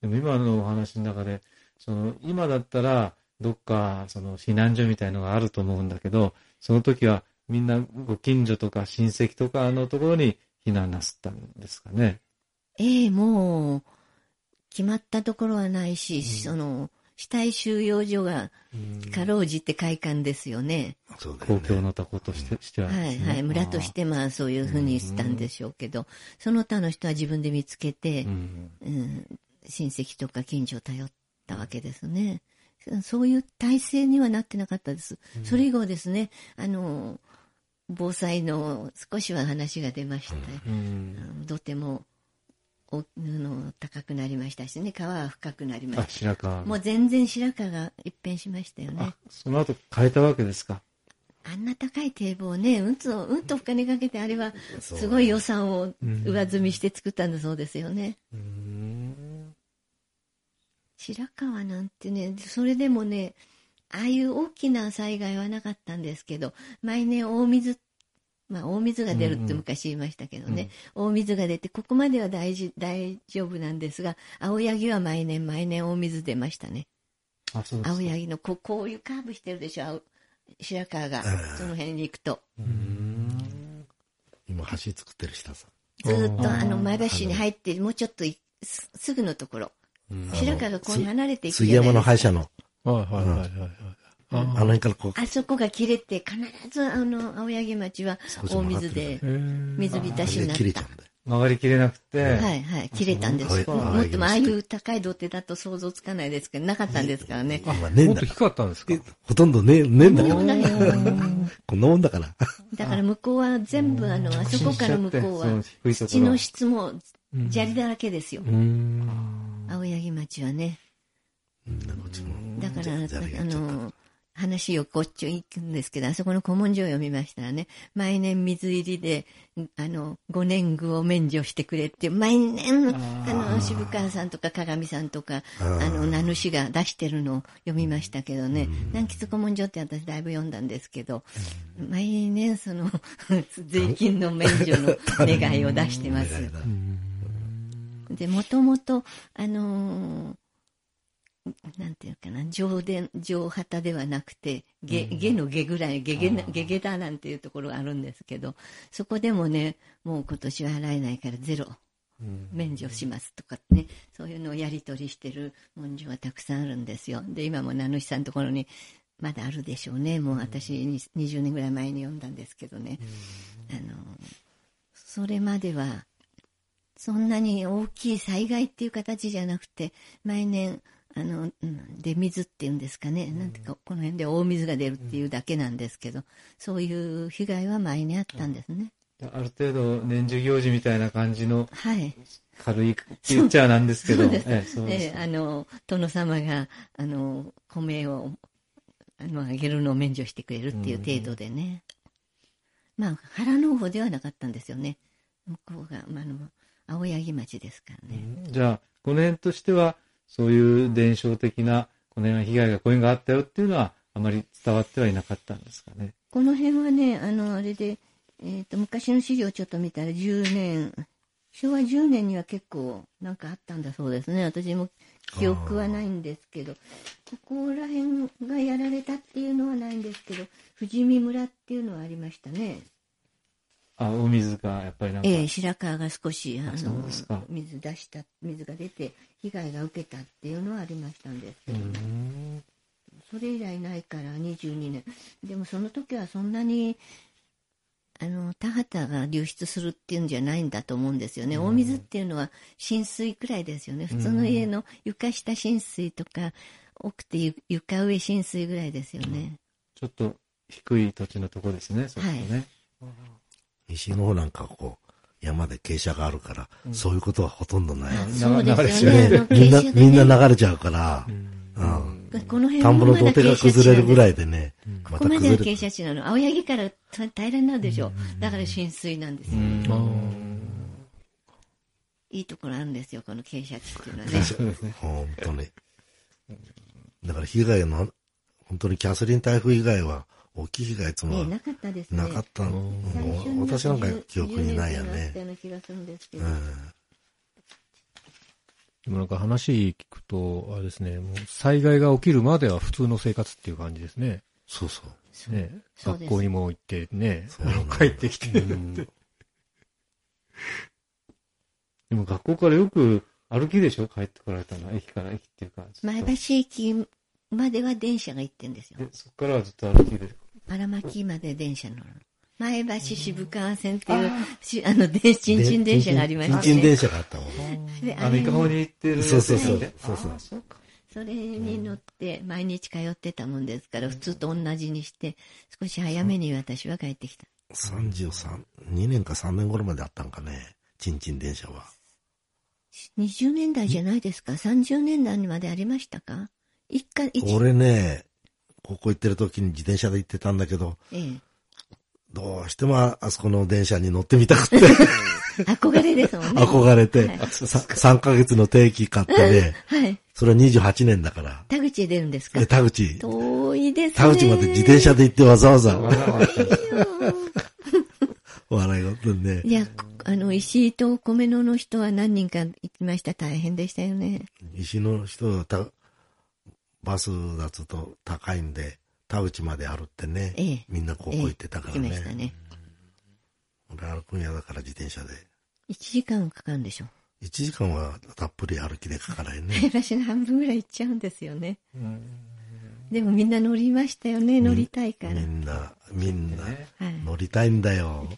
でも今のお話の中で、その今だったらどっかその避難所みたいのがあると思うんだけど、その時はみんなご近所とか親戚とかのところに避難なすったんですかね。
ええもう、決まったところはないし、その、死体収容所が、かろうじて会館ですよね。
そうだよ
公
ね。
共のたことしてしてはですね、
はいはい。村としてまあそういうふうにしたんでしょうけど、その他の人は自分で見つけて
う、ん
うん、親戚とか近所を頼ったわけですね。そういう体制にはなってなかったです。それ以後ですね、あの、防災の少しは話が出ました。
うん
土手もおあの高くなりましたしね、川は深くなりま
あ、
し
白川。
た。もう全然白川が一変しましたよね
あ。、その後変えたわけですか？
あんな高い堤防ね、うんと、うんとお金かけて、あれはすごい予算を上積みして作ったんだそうですよね。
うん
白川なんてね、それでもね、ああいう大きな災害はなかったんですけど、毎年大水、まあ大水が出るって昔言いましたけどね、大水が出て、ここまでは大事大丈夫なんですが、青柳は毎年毎年大水出ましたね。
あ、そうですか。
青柳のここういうカーブしてるでしょ、青白川が、その辺に行くと。
今橋作ってる下さん。
ずーっとあの前橋に入って、もうちょっといすすぐのところ、白川がここに離れていく
杉
じゃないですか。
山の歯医者の、
はいはいはいはい。
あの辺からこう、
あそこが切れて、必ずあの、青柳町は大水で水浸しになった。
曲がりきれなくて、
はいはい、切れたんです。もっともああいう高い土手だと想像つかないですけど、なかったんですからね。
今ねえんだ
もっと低かったんですか？
ほとんどねえ、ねえんだから。こんなもんだから。
だから向こうは全部あの、あそこから向こう
そ
は土の質も砂利だらけですよ。青柳町はね。だから、あの、話をこっち行くんですけど、あそこの古文書を読みましたらね、毎年水入りで、あの、五年具を免除してくれって、毎年、あの、渋川さんとか鏡さんとか、あの、名主が出してるのを読みましたけどね、南吉古文書って私だいぶ読んだんですけど、毎年その、税金の免除の 願いを出してます。で、もともと、あのーなんていうかな、上殿、上旗ではなくて、下、下の下ぐらい、下下な、下下だなんていうところがあるんですけど、そこでもね、もう今年は払えないからゼロ、免除しますとかね、そういうのをやり取りしてる文書がたくさんあるんですよ。で、今も名主さんのところに、まだあるでしょうね。もう私に20年ぐらい前に読んだんですけどね。あの、それまでは、そんなに大きい災害っていう形じゃなくて、毎年、あの、うん出水っていうんですかね、なんていうか、この辺で大水が出るっていうだけなんですけど、そういう被害は前にあったんですね。
ある程度年中行事みたいな感じの
はい。
軽いピッチャーなんですけど、
そうです。
ええ
あの、殿様が、あの、米を、あの、あげるのを免除してくれるっていう程度でね。まあ、原農法ではなかったんですよね。向こうが、まあ、あの、青柳町ですからね。
じゃあ、この辺としては、そういう伝承的な、この辺は被害がこういうのがあったよっていうのは、あまり伝わってはいなかったんですかね。
この辺はね、あの、あれで、えっ、と、昔の資料をちょっと見たら10年、昭和10年には結構なんかあったんだそうですね。私も記憶はないんですけど、ここら辺がやられたっていうのはないんですけど、富士見村っていうのはありましたね。
あ、お水がやっぱりなんか、
ええ白川が少し、あの水出した、水が出て、被害が受けたっていうのはありましたんですけど、それ以来ないから22年。でもその時はそんなに、あの、田畑が流出するっていうんじゃないんだと思うんですよね。大水っていうのは浸水くらいですよね。普通の家の床下浸水とか、多くてゆ床上浸水ぐらいですよね。
ちょっと低い土地のとこですね、そこね。
西の方なんかこう、山で傾斜があるから、そういうことはほとんどない。
うん
そうです
流れ
よね。あの
みんな、みんな流れちゃうから、うん。
この辺
田んぼの土手が崩れるぐら
い。
いでね、
こ
ま
こまでは傾。斜地なの。青柳から平らになるでしょ。だから浸水なんですよ。いいところあるんですよ、この傾斜地っていうのはね。
そうですね。
本当に。だから被害の、本当にキャスリン台風以外は、大きい被害いつも
ねなかったですね。
なかったの。う私なんか
10
記憶にないよ
10年っていうのがあった
ね。
ような気がするんですけど。
うん。
でもなんか話聞くと、あれですね、もう災害が起きるまでは普通の生活っていう感じですね。
そうそう。
ね学校にも行ってね、帰ってきて、
でも学校からよく歩きでしょ？帰ってこられたの？は、駅から駅っていうか。
前橋駅までは電車が行ってんですよ。
でそこからはずっと歩きで。
荒牧まで電車乗るの。前橋渋川線っていう、しあの、電新陳電車がありましたね。
ちんちん電車があったもんね。
で
あの、伊香保に行ってる
そうそうそう
ね
そうそう。
そ
れに乗って毎日通ってたもんですから、普通と同じにして、少し早めに私は帰ってきた。
33、2年か3年頃まであったんかね。ちんちん電車は。
20年代じゃないですか ?30 年代にまでありましたか？一回、一
俺ね、高校行ってる時に自転車で行ってたんだけど、
ええ。
どうしてもああそこの電車に乗ってみたくて、
憧れですもんね。
憧れて、
はい
さ3ヶ月の定期買ってね、
はい。
それは28年だから、
田口へ出るんですか？
え田口、
遠いですね。
田口まで自転車で行ってわざわざ、笑い事にね
い、や、あの、石井と米野の人は何人か行きました。大変でしたよね。
石の人はたバスだとと高いんで、田口まで歩ってね、
ええ
みんな高校行ってたから
ええ行きました
ね。
ね。
俺歩くんやだから自転車で。
1時間かかるんでしょ
？1時間はたっぷり歩きでかからへんね。
前橋の半分ぐらい行っちゃうんですよね。でもみんな乗りましたよね、乗りたいから。
みんな、みんな、
ね
はい、
乗りたいんだよ。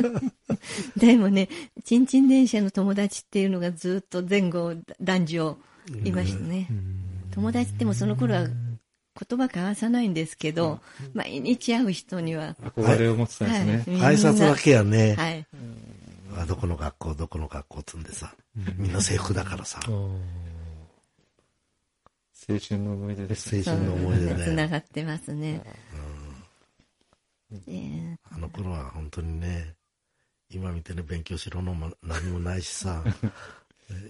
でもね、ちんちん電車の友達っていうのがずっと前後男女いましたね。友達ってもその頃は言葉交わさないんですけど、毎日会う人には、
憧れを持ってたんですね。
はい
挨拶だけやね。
はい。
あどこの学校、どこの学校つんでさ。みんな制服だからさ。
青春の思い出です。
青春の思い出
つな
ね。
がってますね。え
あの頃は本当にね、今見てね、勉強しろのも何もないしさ。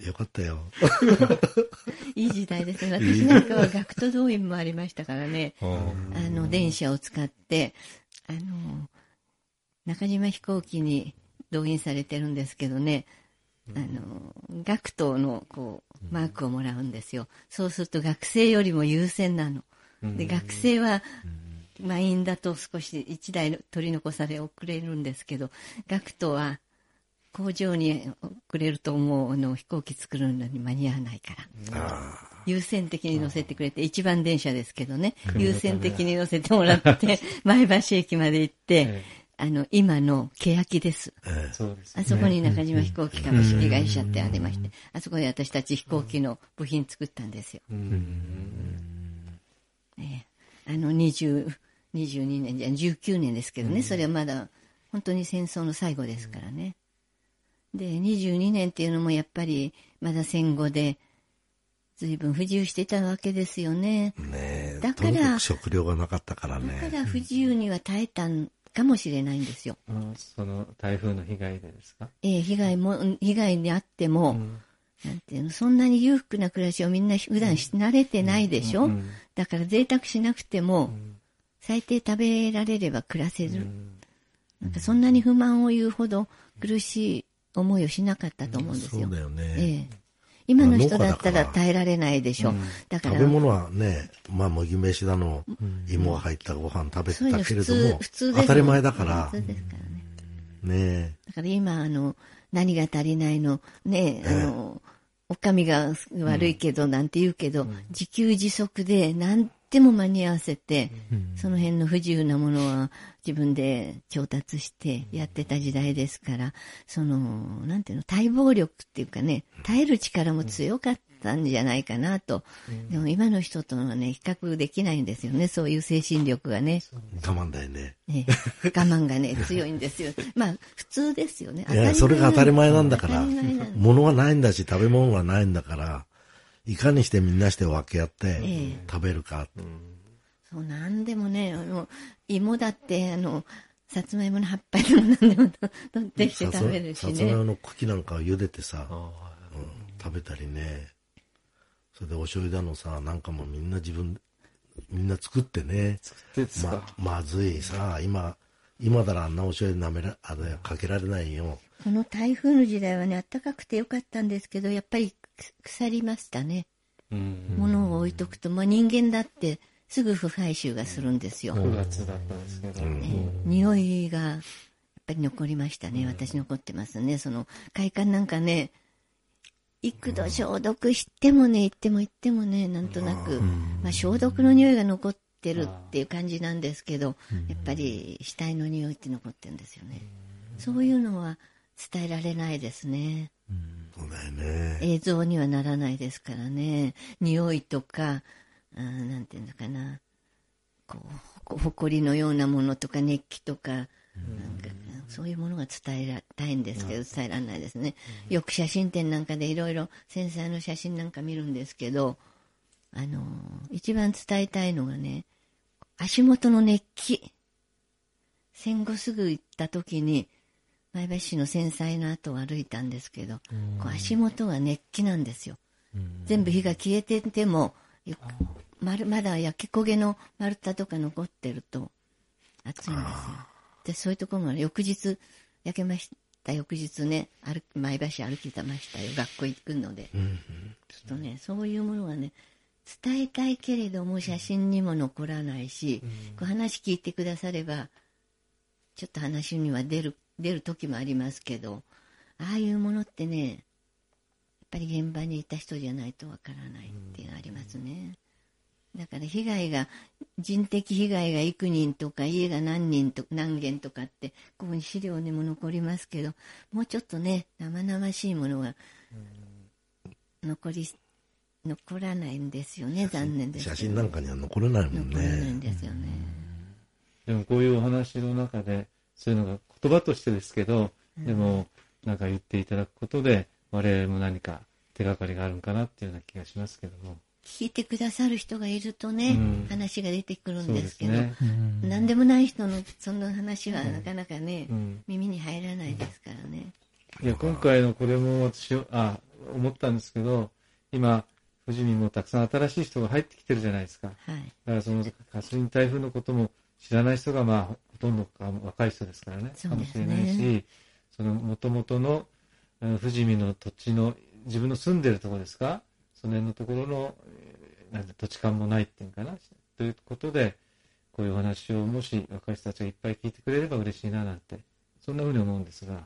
よかったよ。
ー いい時代ですね。私なんかは学徒動員もありましたからね。あの、電車を使って、あの、中島飛行機に動員されてるんですけどね、あの、学徒の、こう、マークをもらうんですよ。そうすると学生よりも優先なの。で、学生は、満員だと少し一台取り残され遅れるんですけど、学徒は工場に遅れるともうあの飛行機作るのに間に合わないから。優先的に乗せてくれて、一番電車ですけどね、優先的に乗せてもらって、前橋駅まで行って、
え
あの、今の欅です。
え
え。そうです
あそこに中島飛行機株式会社ってありまして、あそこで私たち飛行機の部品作ったんですよ。ええ。あの、20、22年じゃ、19年ですけどね、それはまだ本当に戦争の最後ですからね。で、22年っていうのもやっぱりまだ戦後で、随分不自由してたわけですよね。
ねえ。
だから
食料がなかったから
だか
ね。
ら不自由には耐えたんかもしれないんですよ。
うんその台風の被害でですか？
ええ被害も、被害にあっても、なんていうの、そんなに裕福な暮らしをみんな普段し慣れてないでしょ、
うん
だから贅沢しなくても、最低食べられれば暮らせる。なんかそんなに不満を言うほど苦しい思いをしなかったと思うんですよ。
そうだよね。
ええ。今の人だったら耐えられないでしょ。だから、
食べ物はね、まあ麦飯だの、芋が入ったご飯食べてたけれども
普通、
当たり前だから。
普、通ですからね。
ね
だから今、あの、何が足りないの、ね、あの、お上が悪いけど、なんて言うけど、自給自足で何でも間に合わせて、その辺の不自由なものは自分で調達してやってた時代ですから、その、なんていうの、待望力っていうかね、耐える力も強かったんじゃないかなと。でも今の人とはね、比較できないんですよね、そういう精神力がね。
我慢だよね。
ね、我慢がね、強いんですよ。まあ、普通ですよね。
いや、それが当たり前なんだから物はないんだし、食べ物はないんだから、いかにしてみんなして分け合って
ええ
食べるか。
そう、なんでもね、あの、芋だって、あの、さつまいもの葉っぱでもなんでも取ってきて
さつ
食べるしね。
さつまいもの茎なんかを茹でてさ、うん食べたりね。それでお醤油だのさ、なんかもみんな自分、みんな作ってね。
でですか？
ま、まずいさ、今、今だらあんなお醤油舐めら、あれ、かけられないよ。
この台風の時代はね、暖かくてよかったんですけど、やっぱり腐りましたね。
うん
物を置いとくと、まあ人間だってすぐ腐敗臭がするんですよ。
9月だったんですけど、
匂いがやっぱり残りましたね。私残ってますね。その会館なんかね、幾度消毒してもね、行っても行ってもね、なんとなく、まあ消毒の匂いが残ってるっていう感じなんですけど、やっぱり死体の匂いって残ってるんですよね。そういうのは伝えられないですね。
そうだよね。
映像にはならないですからね。匂いとか、なんていうのかな。こう、ほこ埃のようなものとか熱気とか、なんかそういうものが伝えたいんですけど、伝えられないですね。よく写真展なんかでいろいろ繊細の写真なんか見るんですけど、あのー一番伝えたいのがね、足元の熱気。戦後すぐ行った時に、前橋市の繊細な後を歩いたんですけど、こう足元が熱気なんですよ。全部火が消えてても、まるまだ焼け焦げの丸太とか残ってると暑いんですよ。で、そういうところが翌日焼けました。翌日ね、歩き前橋歩きてましたよ。学校行くので。ちょっとね、そういうものがね、伝えたいけれども写真にも残らないし、こう話聞いてくだされば、ちょっと話には出る、出る時もありますけど、ああいうものってね、ぱり現場にいた人じゃないとわからないっていうのがありますね。だから被害が、人的被害が幾人とか、家が何人と何件とかって、ここに資料にも残りますけど、もうちょっとね、生々しいものが残り、残らないんですよね、残念です。
写真なんかには残れないもん
残らないん
ね。
ですよね。
でもこういうお話の中で、そういうのが言葉としてですけど、でも、なんか言っていただくことで、我々も何か手がかりがあるんかなっていうような気がしますけども。
聞いてくださる人がいるとね、
うん
話が出てくるんですけど、
すね。
何でもない人のその話はなかなかね、
うん。
耳に入らないですからね。
いや、今回のこれも私、あ、思ったんですけど、今、富士見もたくさん新しい人が入ってきてるじゃないですか。
はい。
だからそのカスリン台風のことも知らない人がまあほとんどか若い人ですからね。
そうです
かもしれ
ね
ないし、その元々のうん富士見の土地の自分の住んでるところですか？その辺のところのえーなんて土地勘もないっていうのかな？ということで、こういうお話をもし若い人たちがいっぱい聞いてくれれば嬉しいななんて、そんなふうに思うんですが、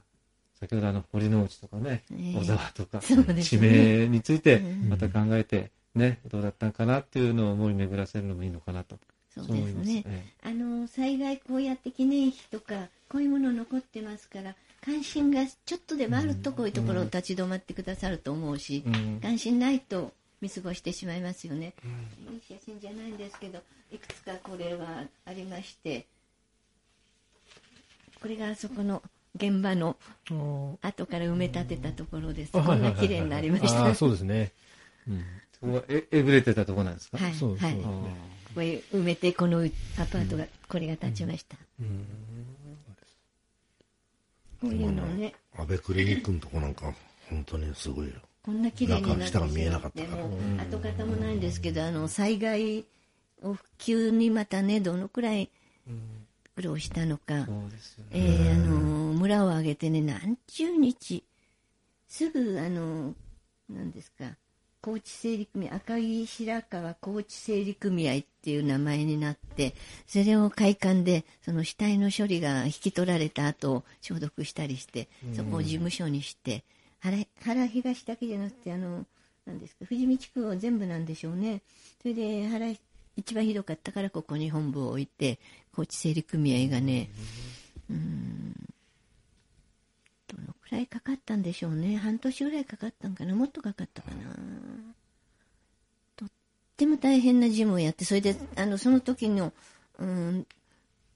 先ほどあの堀之内とかね、
ええ
小沢とか、地
ね
名について
うん
また考えて、ね、どうだったのかなっていうのを思い巡らせるのもいいのかなと。
そうですね。
え
あの、災害こうやって記念碑とか、こういうもの残ってますから、関心がちょっとでもあるとこういうところを立ち止まってくださると思うし
え、うん
関心ないと見過ごしてしまいますよね。いい写真じゃないんですけど、いくつかこれはありまして、これがあそこの現場の後から埋め立てたところです。こんな綺麗になりました。
ああ、そうですね。うん。
そこはええぐれてたところなんですか？
はい、
そうそう
はい。埋めて、このアパートが、これが建ちました。こういうのね、
安倍クリニックのとこなんか、本当にすごいよ。
こんな綺麗になって
中下が見えなかったから。
跡形もないんですけど、あの、災害を復旧にまたね、どのくらい苦労したのか。えーあの、村を挙げてね、何十日、すぐ、あの、何ですか、高知整理組合、赤い白川高知整理組合っていう名前になって、それを会館で、その死体の処理が引き取られた後、消毒したりして、そこを事務所にして、原原東だけじゃなくて、あの、何ですか、富士見地区を全部なんでしょうね。それで、原、一番ひどかったからここに本部を置いて、高知整理組合がね、どのくらいかかったんでしょうね。半年ぐらいかかったんかな。もっとかかったかな。とっても大変な事務をやって、それで、あの、その時の、うん、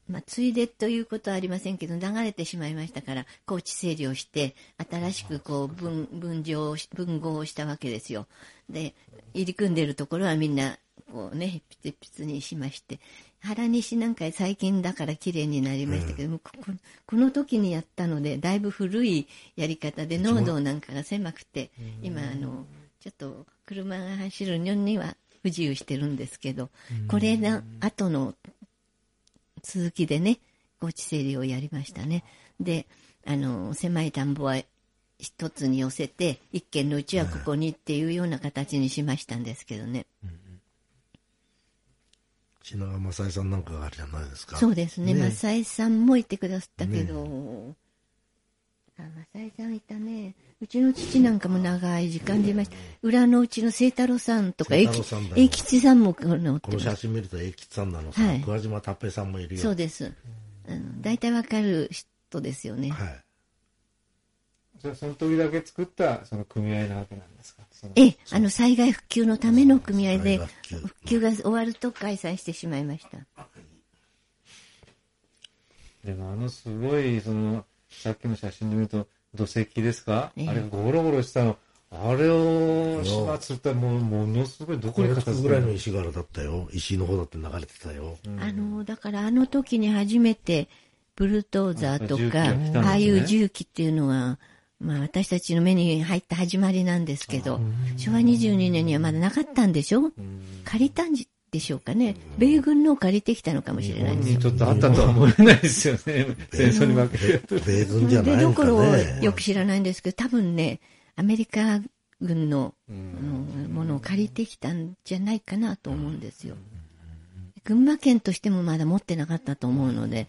まあ、ついでということはありませんけど、流れてしまいましたから、高知整理をして、新しくこう、分、分譲をし、分合をしたわけですよ。で、入り組んでるところはみんな、こうね、ピツピツにしまして、原西なんか最近だから綺麗になりましたけども、こここの時にやったので、だいぶ古いやり方で、濃度なんかが狭くて、今、あの、ちょっと車が走るのには不自由してるんですけど、これの後の続きでね、高知整理をやりましたね。で、あの、狭い田んぼは一つに寄せて、一軒のうちはここにっていうような形にしましたんですけどね。
品川正恵さんなんかがあるじゃないですか。
そうですね。
ね
正井さんもいてくださったけど、あ正井さんいたね。うちの父なんかも長い時間でいました。裏のうちの清太郎さんとか、
清
永
太郎さんだよ
永吉さんもこのって
この写真見ると、永吉さんなのさ、
はい
桑島達平さんもいるよ。
そうです。あの大体わかる人ですよね。
はい。
じゃあその時だけ作ったその組合なわけなんですか？
ええ、あの災害復旧のための組合で
復旧
が終わると解散してしまいました。
でもあのすごい、その、さっきの写真で見ると、土石ですか、
ええ
あれがゴロゴロしたの。あれを始末するともうものすごいどこに片付
ぐらいの石柄だったよ。石の方だって流れてたよ。
あの、だからあの時に初めて、ブルトーザーと
あ
か、
ね
ああいう重機っていうのは、まあ私たちの目に入った始まりなんですけど、昭和22年にはまだなかったんでしょ？借りたんでしょうかね。米軍のを借りてきたのかもしれないですよ。
にちょっとあったとは思えないですよね。戦争に負けてると。
米軍じゃないのか
でどころを
ね。
よく知らないんですけど、多分ね、アメリカ軍のあのものを借りてきたんじゃないかなと思うんですよ。群馬県としてもまだ持ってなかったと思うので、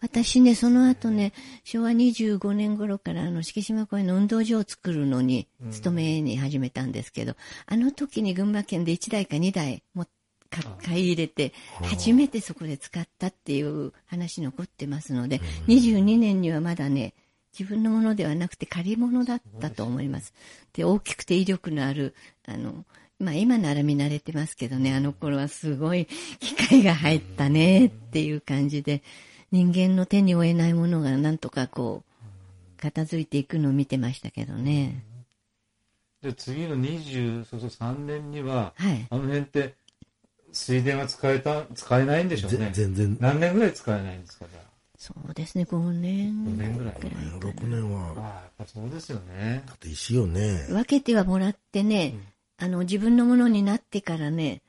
私ね、その後ね、昭和25年頃から、あの、敷島公園の運動場を作るのに、勤めに始めたんですけど、あの時に群馬県で1台か2台もか買い入れて、初めてそこで使ったっていう話残ってますので、22年にはまだね、自分のものではなくて借り物だったと思います。で、大きくて威力のある、あの、まあ今なら見慣れてますけどね、あの頃はすごい機械が入ったねっていう感じで、人間の手に負えないものがなんとかこう、片付いていくのを見てましたけどね。
で、次の20、そうそう3年には、
はい。
あの辺って、水田は使えた、使えないんでしょう
ぜ
ね。
全然、
何年ぐらい使えないんですか、じゃ
そうですね、5年
5年ぐらい
くらいかな
6年
あ。
は、
ああ、やっぱそうですよね。
だって石よね。
分けてはもらってね、あの、自分のものになってからね、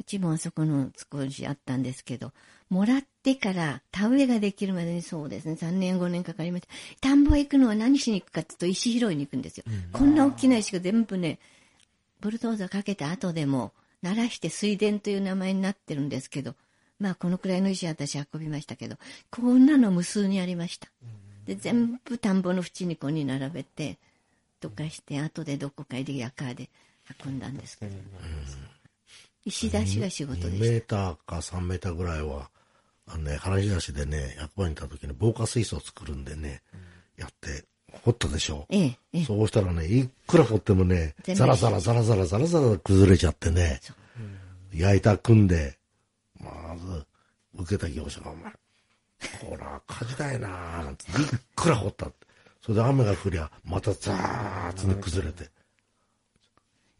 うちもあそこの少しあったんですけど、もらってから田植えができるまでにそうですね、3年5年かかりました。田んぼへ行くのは何しに行くかっていうと石拾いに行くんですよ。こんな大きな石が全部ね、ブルドーザーかけた後でも、鳴らして水田という名前になってるんですけど、まあこのくらいの石私運びましたけど、こんなの無数にありました。で、全部田んぼの縁にここに並べて、とかして、後でどこかでヤカーで運んだんですけど、石出しが仕事で
2メ
し
ーターか3メーターぐらいは、あのね、原東でね、役場に行った時に防火水槽を作るんでね、やって、掘ったでしょ。
た。ええ、ええ。
そうしたらね、いくら掘ってもね、ザラザラザラザラザラザラ崩れちゃってね、焼いた組んで、まず、受けた業者が、お前、ほら、火事だよなーなんて、いくら掘ったって。それで雨が降りゃ、またザーッとね崩れて。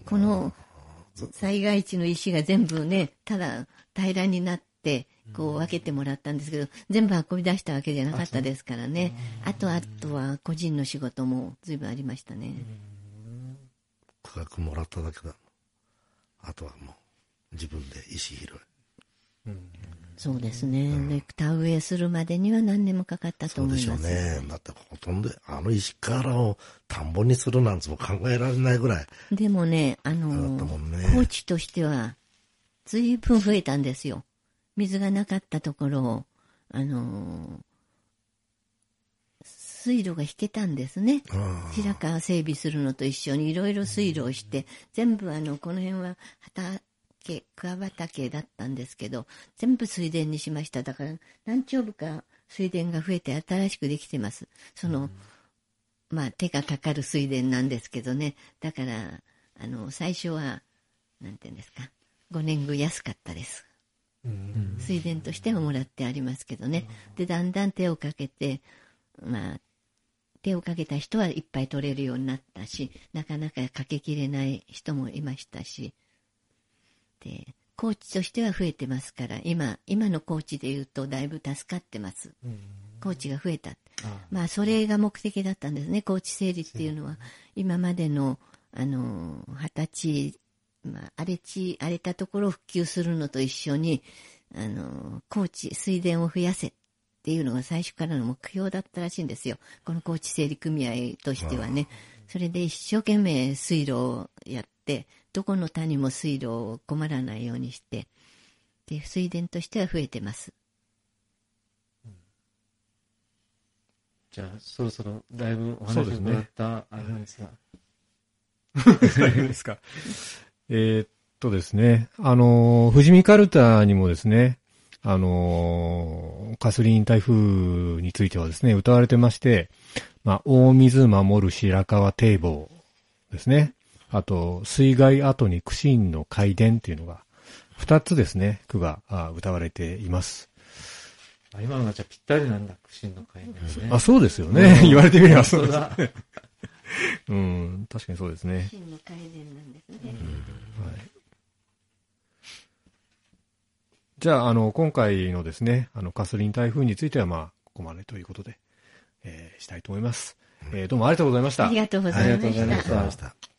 この災害地の石が全部ね、ただ平らになって、こう分けてもらったんですけど、全部運び出したわけじゃなかったですからね。あと、あとは個人の仕事も随分ありましたね。
区画もらっただけだ。あとはもう、自分で石拾い。
そうですね。で、田植えするまでには何年もかかったと
そうでしょ
思います。
うね。だってほとんど、あの石からを田んぼにするなんても考えられないぐらい。
でもね、あの
ね
高知としては、随分増えたんですよ。水がなかったところを、あの水路が引けたんですね。
あ
白川整備するのと一緒にいろいろ水路をして、全部あの、この辺は畑、桑畑だったんですけど、全部水田にしました。だから、何丁部か水田が増えて新しくできてます。その、まあ、手がかかる水田なんですけどね。だから、あの、最初は、なんていうんですか、5年貢安かったです。水田としてはもらってありますけどね。で、だんだん手をかけて、まあ、手をかけた人はいっぱい取れるようになったし、なかなかかけきれない人もいましたし、で、コーチとしては増えてますから、今、今のコーチで言うとだいぶ助かってます。コーチが増えた。まあ、それが目的だったんですね、コーチ整理っていうのは。今までの、あの、二十歳、まあ、荒れ地、荒れたところを復旧するのと一緒に、あの、高知、水田を増やせっていうのが最初からの目標だったらしいんですよ。この高知整理組合としてはね。それで一生懸命水路をやって、どこの谷も水路を困らないようにして、で、水田としては増えてます。
じゃあ、そろそろだいぶお話を
そうですね
もらった、あれなんですが。
ですか？えーっとですね、あのー、富士見カルタにもですね、あのー、カスリーン台風についてはですね、歌われてまして、まあ、大水守る白川堤防ですね。あと、水害後に苦心の海伝っていうのが、二つですね、句があ歌われています。
あ今のがじゃあぴったりなんだ、苦心の会ですね。
あ、そうですよね。言われてみればそ
そうう
です。
だ。
うん、確かにそうですね。
真の改善なんですね。
じゃあ、あの、今回のですね、あの、カスリン台風については、まあ、ここまでということで、えーしたいと思います。えーどうもありがとうございました。
ありがとうございまし。
た
ありがとうございました。